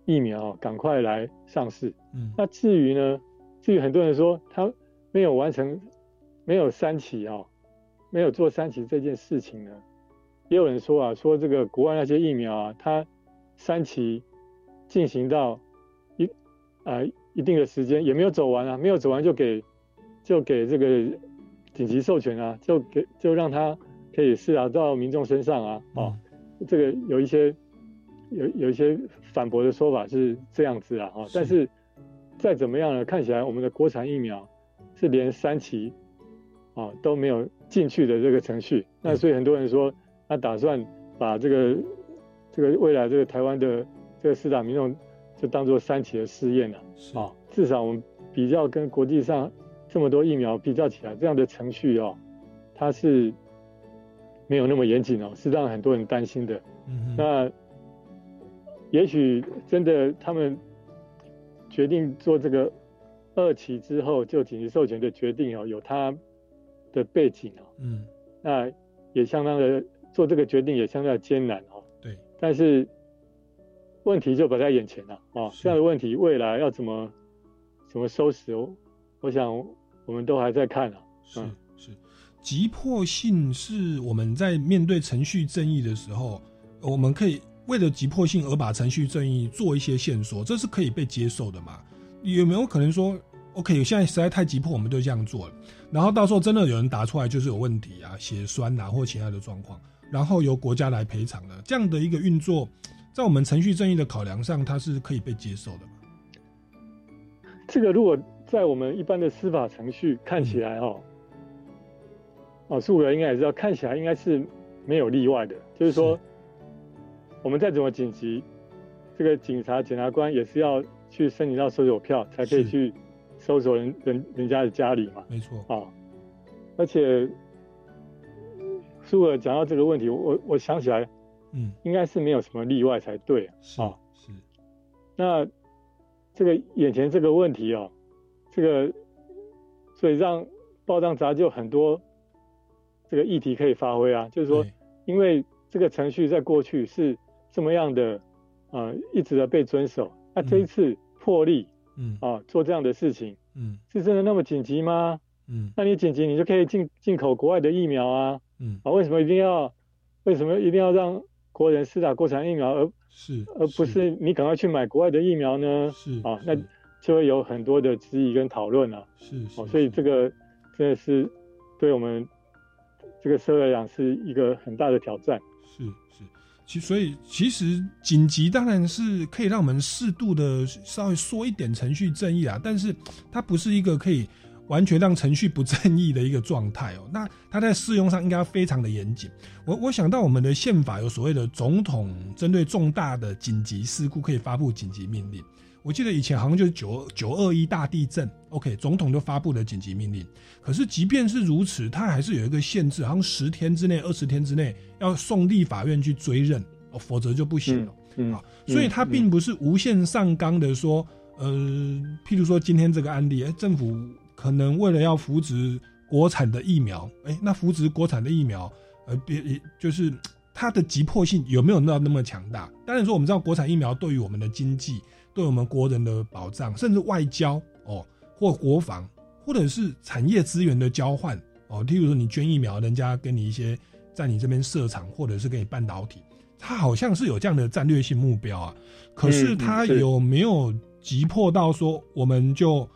疫苗赶快来上市。嗯，那至于呢，至于很多人说他没有完成，没有三期啊。没有做三期这件事情呢，也有人说啊，说这个国外那些疫苗啊，它三期进行到一啊一定的时间也没有走完啊，没有走完就给就给这个紧急授权啊，就给就让它可以试啊到民众身上啊，哦，这个有一些有有一些反驳的说法是这样子啊，哈，但是再怎么样呢，看起来我们的国产疫苗是连三期。啊，都没有进去的这个程序，那所以很多人说他打算把这个这个未来这个台湾的这个四大民众就当做三期的试验了啊，至少我们比较跟国际上这么多疫苗比较起来，这样的程序哦，它是没有那么严谨哦，是让很多人担心的。那也许真的他们决定做这个二期之后就紧急授权的决定哦，有他。的背景哦，嗯，那也相当的做这个决定也相当的艰难哦，对，但是问题就摆在眼前了啊，这样的问题未来要怎么怎么收拾，我我想我们都还在看啊。是是，急迫性是我们在面对程序正义的时候，我们可以为了急迫性而把程序正义做一些线索，这是可以被接受的嘛？有没有可能说，OK，现在实在太急迫，我们就这样做了，然后到时候真的有人答出来就是有问题啊，血栓啊或其他的状况，然后由国家来赔偿的，这样的一个运作，在我们程序正义的考量上，它是可以被接受的嘛？这个如果在我们一般的司法程序看起来哈，哦，苏伟应该也知道，看起来应该是没有例外的，就是说，我们再怎么紧急，这个警察、检察官也是要去申请到搜索票，才可以去搜索人人人家的家里嘛。没错。啊，而且苏尔讲到这个问题，我我想起来，嗯，应该是没有什么例外才对啊。是，那这个眼前这个问题啊，这个所以让报章杂志有很多这个议题可以发挥啊，就是说，因为这个程序在过去是这么样的，呃，一直的被遵守，那这一次破例，嗯啊，做这样的事情，嗯，是真的那么紧急吗？嗯，那你紧急，你就可以进进口国外的疫苗啊，嗯，啊，为什么一定要为什么一定要让国人施打国产疫苗，而是而不是你赶快去买国外的疫苗呢？是啊，那就会有很多的质疑跟讨论了。是哦，所以这个真的是对我们这个社会来讲是一个很大的挑战。其所以其实紧急当然是可以让我们适度的稍微缩一点程序正义啊，但是它不是一个可以完全让程序不正义的一个状态哦。那它在适用上应该非常的严谨。我我想到我们的宪法有所谓的总统针对重大的紧急事故可以发布紧急命令。我记得以前好像就是九九二一大地震，OK，总统就发布了紧急命令。可是即便是如此，它还是有一个限制，好像十天之内、二十天之内要送立法院去追认，哦，否则就不行了。嗯，啊，所以它并不是无限上纲的说，呃，譬如说今天这个案例，哎，政府可能为了要扶植国产的疫苗，哎，那扶植国产的疫苗，呃，别就是它的急迫性有没有那那么强大？当然说，我们知道国产疫苗对于我们的经济。对我们国人的保障，甚至外交哦，或国防，或者是产业资源的交换哦，例如说你捐疫苗，人家给你一些在你这边设厂，或者是给你半导体，它好像是有这样的战略性目标啊。可是它有没有急迫到说，我们就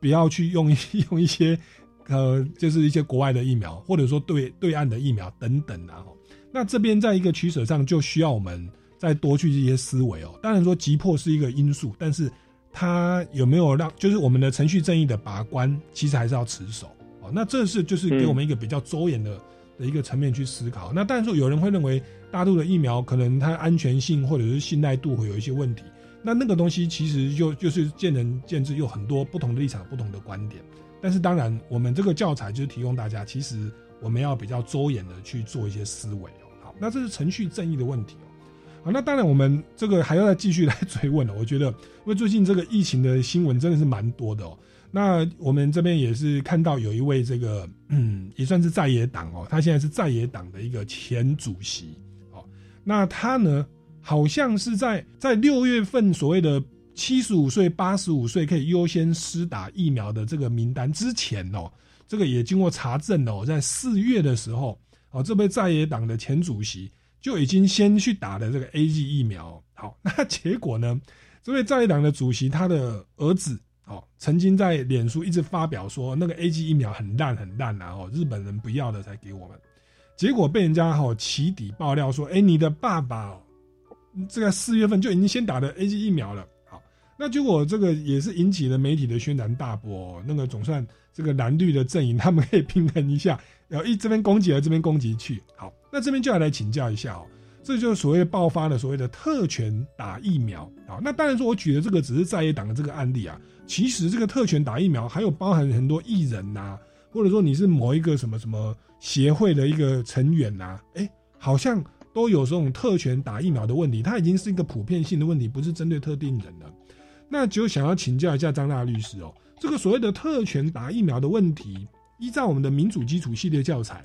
不要去用 用一些呃，就是一些国外的疫苗，或者说对对岸的疫苗等等啊？那这边在一个取舍上，就需要我们。再多去这些思维哦，当然说急迫是一个因素，但是它有没有让就是我们的程序正义的把关，其实还是要持守哦。那这是就是给我们一个比较周延的的一个层面去思考。那但是说有人会认为大陆的疫苗可能它安全性或者是信赖度会有一些问题，那那个东西其实就就是见仁见智，有很多不同的立场、不同的观点。但是当然，我们这个教材就是提供大家，其实我们要比较周延的去做一些思维哦。好，那这是程序正义的问题。好，那当然，我们这个还要再继续来 追问了。我觉得，因为最近这个疫情的新闻真的是蛮多的哦。那我们这边也是看到有一位这个，嗯，也算是在野党哦，他现在是在野党的一个前主席哦。那他呢，好像是在在六月份所谓的七十五岁、八十五岁可以优先施打疫苗的这个名单之前哦，这个也经过查证哦，在四月的时候哦，这位在野党的前主席。就已经先去打了这个 A G 疫苗，好，那结果呢？这位在野党的主席他的儿子，哦，曾经在脸书一直发表说那个 A G 疫苗很烂很烂啊，哦，日本人不要的才给我们，结果被人家哈起底爆料说，哎，你的爸爸这个四月份就已经先打了 A G 疫苗了，好，那结果这个也是引起了媒体的轩然大波，那个总算这个蓝绿的阵营他们可以平衡一下。然后一这边攻击了，这边攻击去，好，那这边就要来请教一下哦，这就是所谓爆发的所谓的特权打疫苗啊。那当然说，我举的这个只是在野党的这个案例啊，其实这个特权打疫苗还有包含很多艺人呐，或者说你是某一个什么什么协会的一个成员呐，哎，好像都有这种特权打疫苗的问题，它已经是一个普遍性的问题，不是针对特定人的。那就想要请教一下张大律师哦，这个所谓的特权打疫苗的问题。依照我们的民主基础系列教材，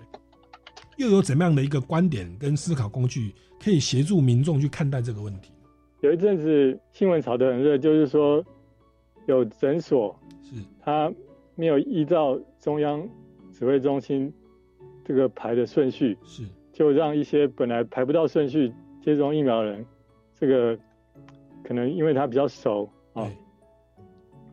又有怎么样的一个观点跟思考工具，可以协助民众去看待这个问题？有一阵子新闻炒得很热，就是说有诊所是。他没有依照中央指挥中心这个排的顺序，是。就让一些本来排不到顺序接种疫苗的人，这个可能因为他比较熟啊，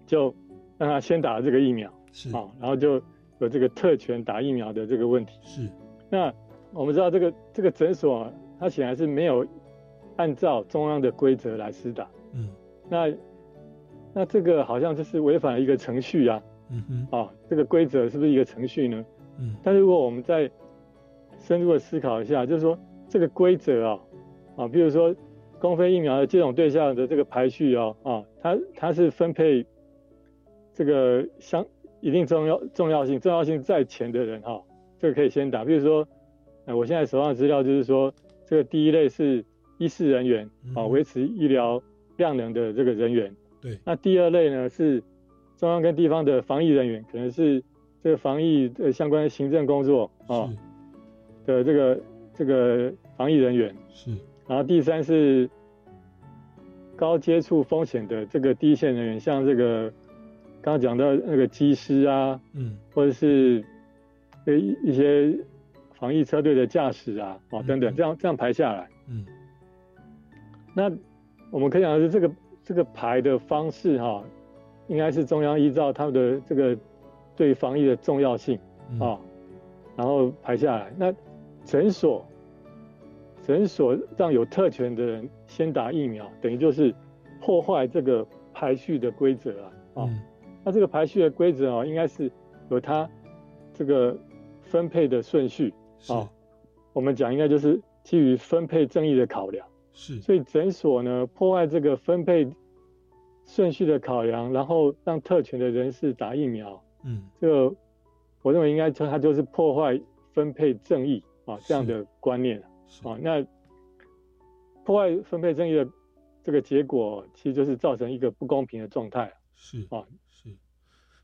就让他先打了这个疫苗，是。啊，然后就有这个特权打疫苗的这个问题。是，那我们知道这个这个诊所啊，它显然是没有按照中央的规则来施打，嗯，那那这个好像就是违反了一个程序啊，嗯哼，啊，这个规则是不是一个程序呢？嗯，但是如果我们再深入的思考一下，就是说这个规则啊，啊，比如说公费疫苗的接种对象的这个排序啊，啊，它它是分配这个相一定重要重要性重要性在前的人哈、这个可以先打。比如说，呃，我现在手上的资料就是说，这个第一类是医事人员啊，维持医疗量能的这个人员。对。那第二类呢是中央跟地方的防疫人员，可能是这个防疫的相关行政工作啊的这个这个防疫人员。是。然后第三是高接触风险的这个第一线人员，像这个刚刚讲到那个机师啊，嗯，或者是呃一一些防疫车队的驾驶啊，哦等等，这样这样排下来，嗯，那我们可以讲的是这个这个排的方式哈、应该是中央依照他们的这个对防疫的重要性啊，然后排下来。那诊所诊所让有特权的人先打疫苗，等于就是破坏这个排序的规则啊。啊，那这个排序的规则啊，应该是有它这个分配的顺序啊。我们讲应该就是基于分配正义的考量。是，所以诊所呢破坏这个分配顺序的考量，然后让特权的人士打疫苗，嗯，这个我认为应该说它就是破坏分配正义啊这样的观念啊。那破坏分配正义的这个结果，其实就是造成一个不公平的状态。是啊，是，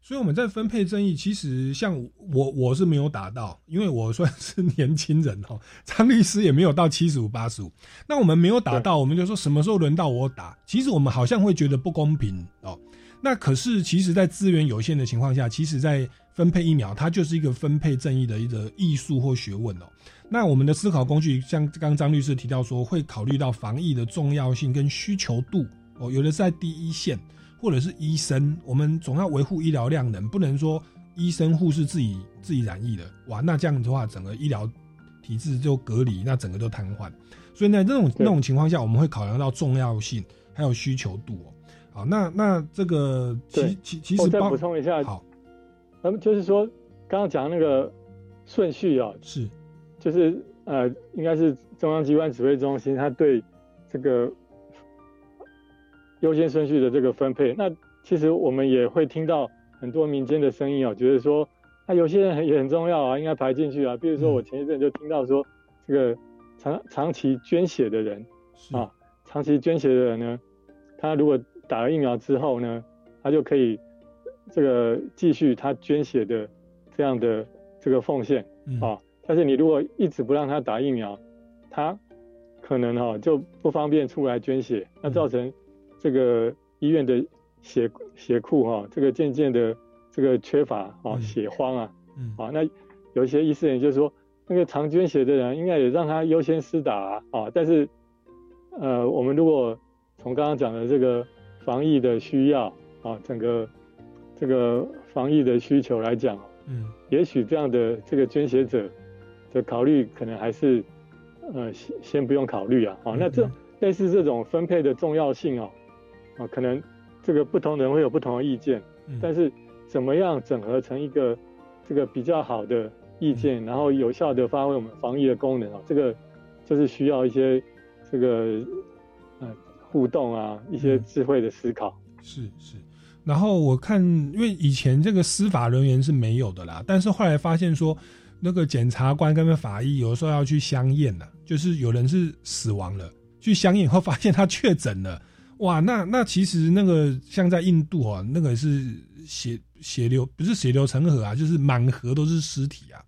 所以我们在分配正义，其实像我我是没有打到，因为我算是年轻人哈，张律师也没有到七十五八十五，那我们没有打到，我们就说什么时候轮到我打？其实我们好像会觉得不公平哦。那可是其实，在资源有限的情况下，其实在分配疫苗，它就是一个分配正义的一个艺术或学问哦。那我们的思考工具，像刚刚张律师提到说，会考虑到防疫的重要性跟需求度哦，有的在第一线。或者是医生，我们总要维护医疗量能，不能说医生护士自己自己染疫了，哇，那这样的话，整个医疗体制就隔离，那整个就瘫痪。所以呢，这种那种情况下，我们会考量到重要性还有需求度哦。好，那那这个其其其实我再补充一下，好，那么就是说刚刚讲那个顺序啊，是，就是呃，应该是中央机关指挥中心，他对这个。优先顺序的这个分配，那其实我们也会听到很多民间的声音啊，觉得说，那，有些人也很重要啊，应该排进去啊。比如说我前一阵就听到说，这个长长期捐血的人啊，长期捐血的人呢，他如果打了疫苗之后呢，他就可以这个继续他捐血的这样的这个奉献啊。但是你如果一直不让他打疫苗，他可能哈就不方便出来捐血，那造成。这个医院的血血库哈、啊，这个渐渐的这个缺乏啊，血荒啊，嗯，啊，那有一些医师也就说，那个常捐血的人应该也让他优先施打啊，啊，但是呃，我们如果从刚刚讲的这个防疫的需要啊，整个这个防疫的需求来讲，嗯，也许这样的这个捐血者的考虑可能还是呃先先不用考虑啊，啊，那这类似这种分配的重要性啊。啊，可能这个不同人会有不同的意见，嗯、但是怎么样整合成一个这个比较好的意见，嗯、然后有效的发挥我们防疫的功能啊，这个就是需要一些这个呃互动啊，一些智慧的思考。是是，然后我看，因为以前这个司法人员是没有的啦，但是后来发现说，那个检察官跟法医有的时候要去相验呐，就是有人是死亡了，去相验以后发现他确诊了。哇，那那其实那个像在印度啊，那个是血血流不是血流成河啊，就是满河都是尸体啊。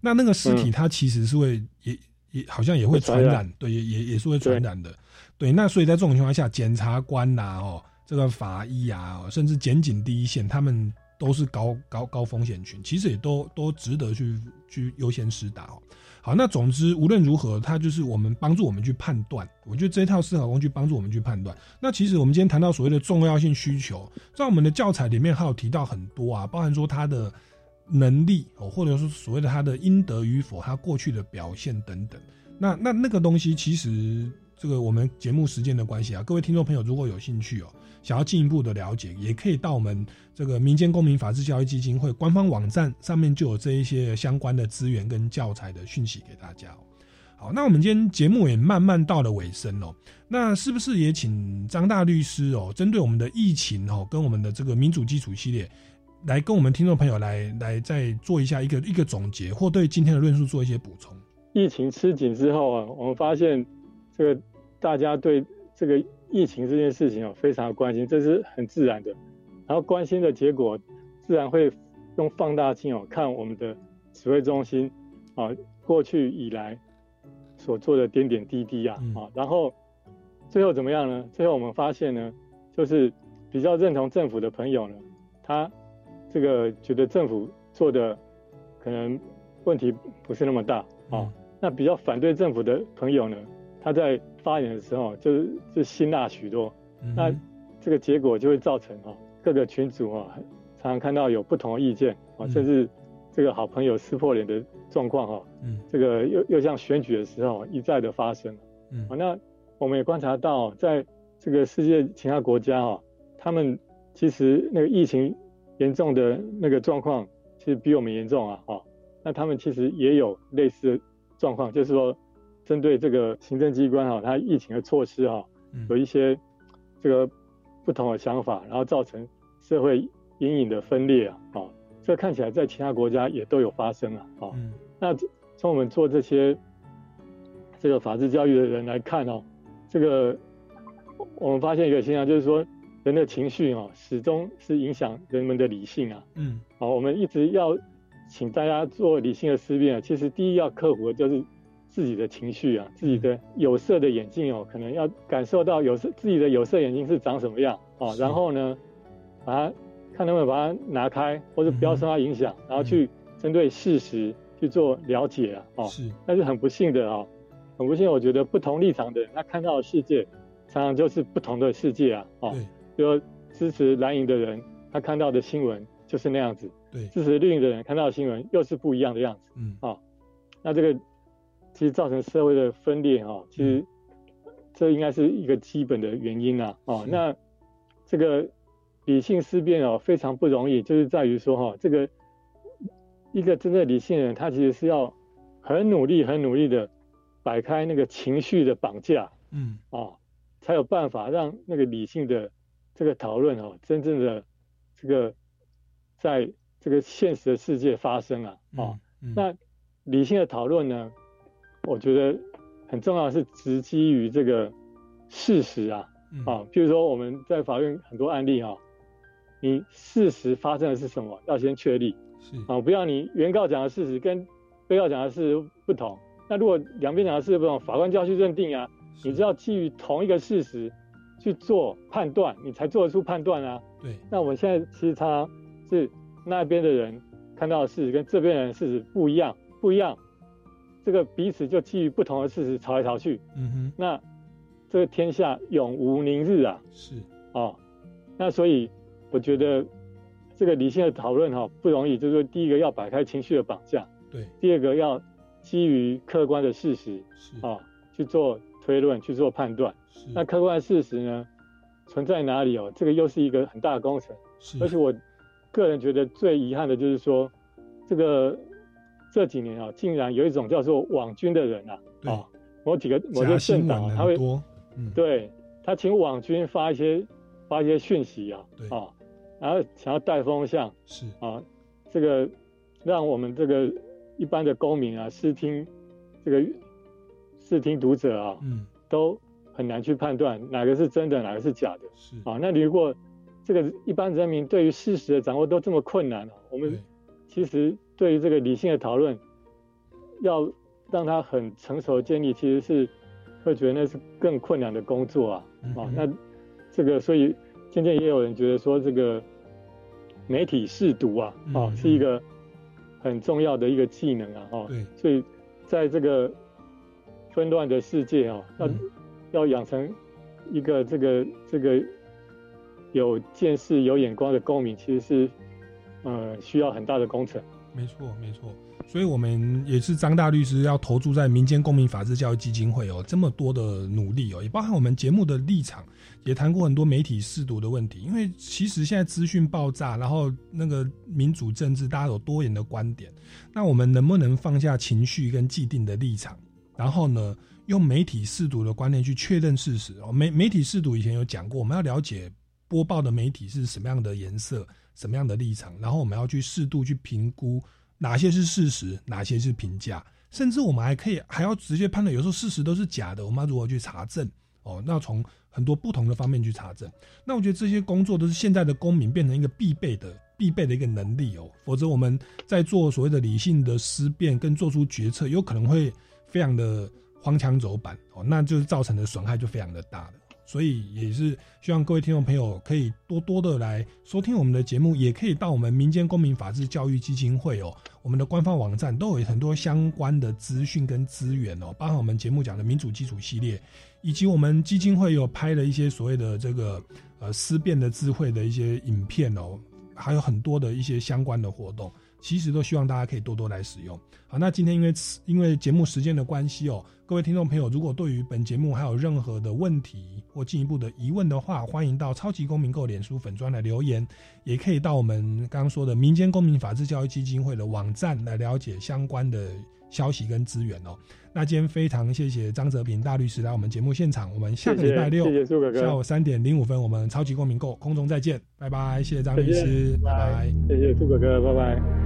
那那个尸体它其实是会、嗯、也也好像也会传染，对，也也也是会传染的。对，那所以在这种情况下，检察官呐，哦，这个法医啊，哦甚至检警第一线，他们都是高高高风险群，其实也都都值得去去优先施打哦。好，那总之无论如何，它就是我们帮助我们去判断。我觉得这套思考工具帮助我们去判断。那其实我们今天谈到所谓的重要性需求，在我们的教材里面还有提到很多啊，包含说它的能力哦，或者说所谓的它的应得与否，它过去的表现等等。那那那个东西，其实这个我们节目时间的关系啊，各位听众朋友如果有兴趣哦，想要进一步的了解，也可以到我们这个民间公民法治教育基金会官方网站上面就有这一些相关的资源跟教材的讯息给大家。好，那我们今天节目也慢慢到了尾声哦，那是不是也请张大律师哦，针对我们的疫情哦，跟我们的这个民主基础系列，来跟我们听众朋友来来再做一下一个一个总结，或对今天的论述做一些补充。疫情吃紧之后啊，我们发现这个大家对这个疫情这件事情哦非常关心，这是很自然的。然后关心的结果，自然会用放大镜哦看我们的指挥中心啊过去以来所做的点点滴滴啊啊，然后最后怎么样呢？最后我们发现呢，就是比较认同政府的朋友呢，他这个觉得政府做的可能问题不是那么大啊。那比较反对政府的朋友呢，他在发言的时候就是就辛辣许多，那这个结果就会造成哈各个群组啊常常看到有不同的意见啊，甚至这个好朋友撕破脸的状况哈，嗯，这个又又像选举的时候一再的发生，嗯，啊，那我们也观察到，在这个世界其他国家哈，他们其实那个疫情严重的那个状况其实比我们严重啊，哈，那他们其实也有类似。状况就是说，针对这个行政机关哈，它疫情的措施哈，有一些这个不同的想法，然后造成社会隐隐的分裂啊，啊，这看起来在其他国家也都有发生啊，啊，那从我们做这些这个法治教育的人来看哦，这个我们发现一个现象，就是说人的情绪啊，始终是影响人们的理性啊，嗯，好，我们一直要。请大家做理性的思辨啊，其实第一要克服的就是自己的情绪啊，自己的有色的眼镜哦，可能要感受到有色自己的有色眼镜是长什么样啊，然后呢，把它看能不能把它拿开，或者不要受它影响，然后去针对事实去做了解啊，哦，是，但是很不幸的啊，很不幸，我觉得不同立场的人他看到的世界常常就是不同的世界啊，哦，比如支持蓝营的人，他看到的新闻就是那样子。对。支持绿营的人看到的新闻又是不一样的样子，嗯。啊，那这个其实造成社会的分裂哈，其实这应该是一个基本的原因啊，哦，那这个理性思辨哦非常不容易，就是在于说哈，这个一个真正理性的人，他其实是要很努力、很努力的摆开那个情绪的绑架，嗯啊，才有办法让那个理性的这个讨论哦，真正的这个在。这个现实的世界发生啊，啊，那理性的讨论呢？我觉得很重要是直基于这个事实啊，啊，譬如说我们在法院很多案例啊，你事实发生的是什么，要先确立，是啊，不要你原告讲的事实跟被告讲的事实不同，那如果两边讲的事实不同，法官就要去认定啊，你是要基于同一个事实去做判断，你才做得出判断啊，对，那我们现在其实常常是。那边的人看到的事实跟这边人事实不一样，不一样，这个彼此就基于不同的事实吵来吵去。嗯哼，那这个天下永无宁日啊。是哦，那所以我觉得这个理性的讨论哈不容易，就是说第一个要摆开情绪的绑架，对，第二个要基于客观的事实是啊去做推论去做判断。那客观事实呢存在哪里哦？这个又是一个很大的工程。是，而且我。个人觉得最遗憾的就是说，这个这几年啊，竟然有一种叫做网军的人啊，啊，某几个某些政党他会，对他请网军发一些发一些讯息啊，啊，然后想要带风向，是。啊，这个让我们这个一般的公民啊，视听这个视听读者啊，嗯，都很难去判断哪个是真的，哪个是假的，是。啊，那你如果。这个一般人民对于事实的掌握都这么困难了，我们其实对于这个理性的讨论，要让他很成熟的建立，其实是会觉得那是更困难的工作啊。哦，那这个所以渐渐也有人觉得说，这个媒体试读啊，哦，是一个很重要的一个技能啊。哦，对，所以在这个纷乱的世界啊，要要养成一个这个这个有见识、有眼光的公民，其实是呃需要很大的工程。没错，没错。所以我们也是张大律师要投注在民间公民法治教育基金会哦，这么多的努力哦，也包含我们节目的立场，也谈过很多媒体试读的问题。因为其实现在资讯爆炸，然后那个民主政治，大家有多元的观点，那我们能不能放下情绪跟既定的立场，然后呢，用媒体试读的观念去确认事实哦？媒媒体试读以前有讲过，我们要了解播报的媒体是什么样的颜色、什么样的立场，然后我们要去适度去评估。哪些是事实，哪些是评价，甚至我们还可以还要直接判断，有时候事实都是假的，我们要如何去查证？哦，那从很多不同的方面去查证。那我觉得这些工作都是现在的公民变成一个必备的、必备的一个能力哦，否则我们在做所谓的理性的思辨跟做出决策，有可能会非常的荒腔走板哦，那就是造成的损害就非常的大了。所以也是希望各位听众朋友可以多多的来收听我们的节目，也可以到我们民间公民法治教育基金会哦，我们的官方网站都有很多相关的资讯跟资源哦，包含我们节目讲的民主基础系列，以及我们基金会有拍了一些所谓的这个呃思辨的智慧的一些影片哦，还有很多的一些相关的活动。其实都希望大家可以多多来使用。好，那今天因为因为节目时间的关系哦，各位听众朋友，如果对于本节目还有任何的问题或进一步的疑问的话，欢迎到超级公民购脸书粉专来留言，也可以到我们刚刚说的民间公民法治教育基金会的网站来了解相关的消息跟资源哦。那今天非常谢谢张泽平大律师来我们节目现场，我们下个礼拜六下午三点零五分，我们超级公民购空中再见，拜拜，谢谢张律师，拜拜，谢谢朱哥哥，拜拜。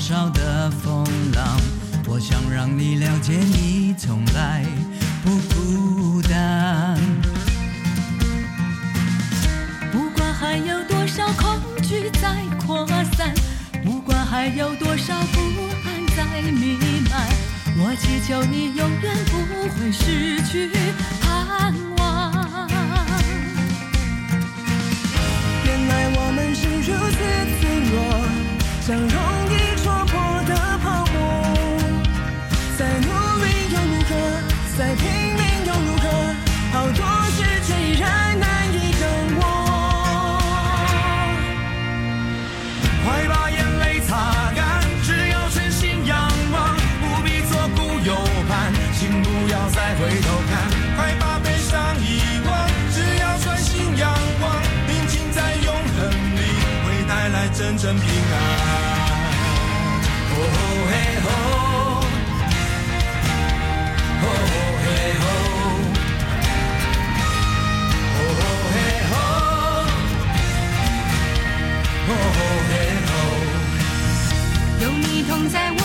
少的风浪，我想让你了解，你从来不孤单。不管还有多少恐惧在扩散，不管还有多少不安在弥漫，我祈求你永远不会失去盼望。原来我们是如此脆弱，像容在我